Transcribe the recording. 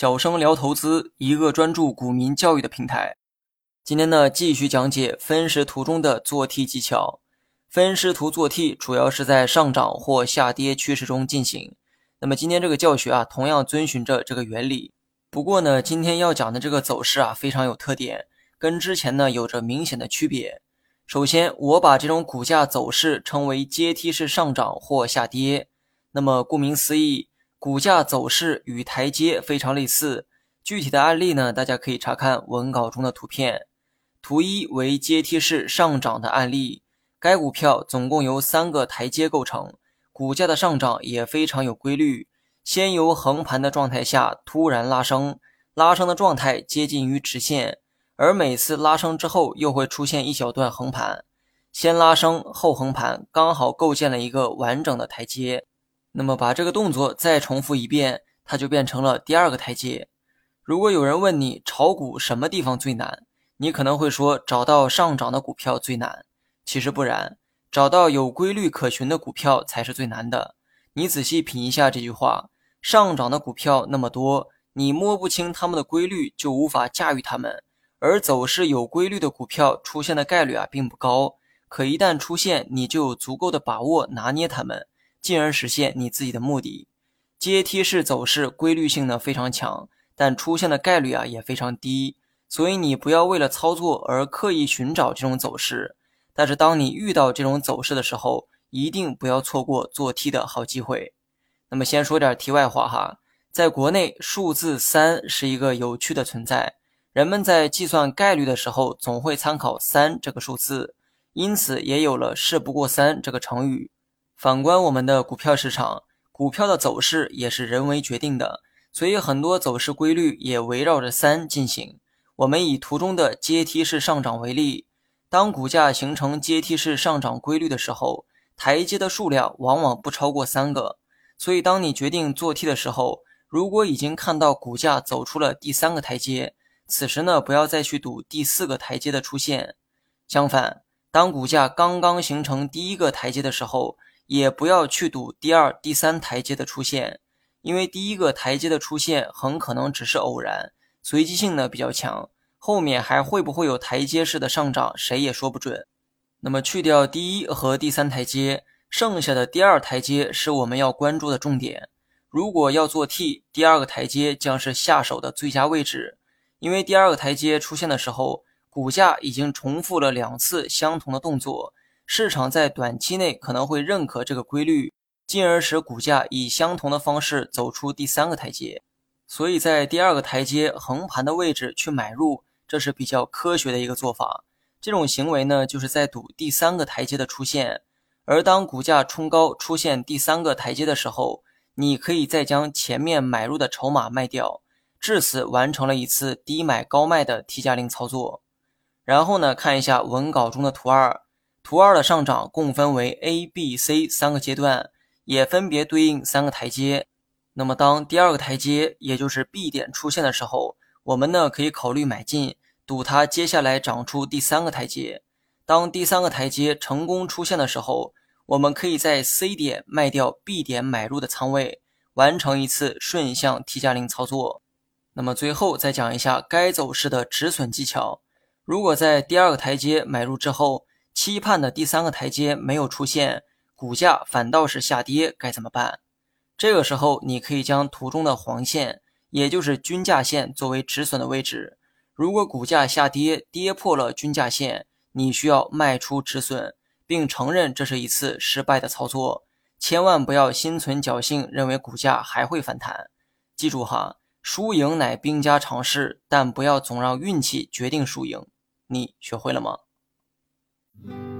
小生聊投资，一个专注股民教育的平台。今天呢，继续讲解分时图中的做 T 技巧。分时图做 T 主要是在上涨或下跌趋势中进行。那么今天这个教学啊，同样遵循着这个原理。不过呢，今天要讲的这个走势啊，非常有特点，跟之前呢有着明显的区别。首先，我把这种股价走势称为阶梯式上涨或下跌。那么顾名思义。股价走势与台阶非常类似，具体的案例呢，大家可以查看文稿中的图片。图一为阶梯式上涨的案例，该股票总共由三个台阶构成，股价的上涨也非常有规律。先由横盘的状态下突然拉升，拉升的状态接近于直线，而每次拉升之后又会出现一小段横盘，先拉升后横盘，刚好构建了一个完整的台阶。那么把这个动作再重复一遍，它就变成了第二个台阶。如果有人问你炒股什么地方最难，你可能会说找到上涨的股票最难。其实不然，找到有规律可循的股票才是最难的。你仔细品一下这句话：上涨的股票那么多，你摸不清它们的规律，就无法驾驭它们；而走势有规律的股票出现的概率啊并不高，可一旦出现，你就有足够的把握拿捏它们。进而实现你自己的目的。阶梯式走势规律性呢非常强，但出现的概率啊也非常低。所以你不要为了操作而刻意寻找这种走势。但是当你遇到这种走势的时候，一定不要错过做 T 的好机会。那么先说点题外话哈，在国内数字三是一个有趣的存在，人们在计算概率的时候总会参考三这个数字，因此也有了“事不过三”这个成语。反观我们的股票市场，股票的走势也是人为决定的，所以很多走势规律也围绕着三进行。我们以图中的阶梯式上涨为例，当股价形成阶梯式上涨规律的时候，台阶的数量往往不超过三个。所以，当你决定做 T 的时候，如果已经看到股价走出了第三个台阶，此时呢，不要再去赌第四个台阶的出现。相反，当股价刚刚形成第一个台阶的时候，也不要去赌第二、第三台阶的出现，因为第一个台阶的出现很可能只是偶然，随机性呢比较强，后面还会不会有台阶式的上涨，谁也说不准。那么去掉第一和第三台阶，剩下的第二台阶是我们要关注的重点。如果要做 T，第二个台阶将是下手的最佳位置，因为第二个台阶出现的时候，股价已经重复了两次相同的动作。市场在短期内可能会认可这个规律，进而使股价以相同的方式走出第三个台阶。所以在第二个台阶横盘的位置去买入，这是比较科学的一个做法。这种行为呢，就是在赌第三个台阶的出现。而当股价冲高出现第三个台阶的时候，你可以再将前面买入的筹码卖掉，至此完成了一次低买高卖的 T 加零操作。然后呢，看一下文稿中的图二。图二的上涨共分为 A、B、C 三个阶段，也分别对应三个台阶。那么，当第二个台阶，也就是 B 点出现的时候，我们呢可以考虑买进，赌它接下来涨出第三个台阶。当第三个台阶成功出现的时候，我们可以在 C 点卖掉 B 点买入的仓位，完成一次顺向 T 加零操作。那么最后再讲一下该走势的止损技巧。如果在第二个台阶买入之后，期盼的第三个台阶没有出现，股价反倒是下跌，该怎么办？这个时候，你可以将图中的黄线，也就是均价线作为止损的位置。如果股价下跌跌破了均价线，你需要卖出止损，并承认这是一次失败的操作。千万不要心存侥幸，认为股价还会反弹。记住哈，输赢乃兵家常事，但不要总让运气决定输赢。你学会了吗 Mm-hmm.